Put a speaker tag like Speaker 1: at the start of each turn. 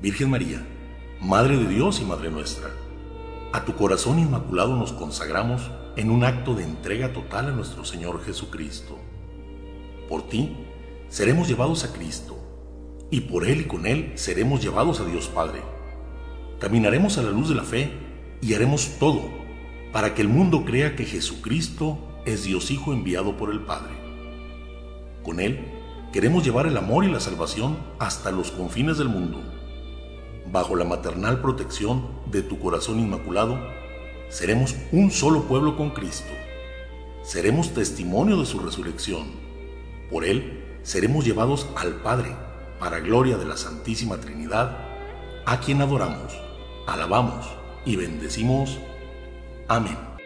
Speaker 1: Virgen María, Madre de Dios y Madre nuestra, a tu corazón inmaculado nos consagramos en un acto de entrega total a nuestro Señor Jesucristo. Por ti seremos llevados a Cristo, y por Él y con Él seremos llevados a Dios Padre. Caminaremos a la luz de la fe y haremos todo para que el mundo crea que Jesucristo es Dios Hijo enviado por el Padre. Con Él queremos llevar el amor y la salvación hasta los confines del mundo bajo la maternal protección de tu corazón inmaculado, seremos un solo pueblo con Cristo. Seremos testimonio de su resurrección. Por Él seremos llevados al Padre, para gloria de la Santísima Trinidad, a quien adoramos, alabamos y bendecimos. Amén.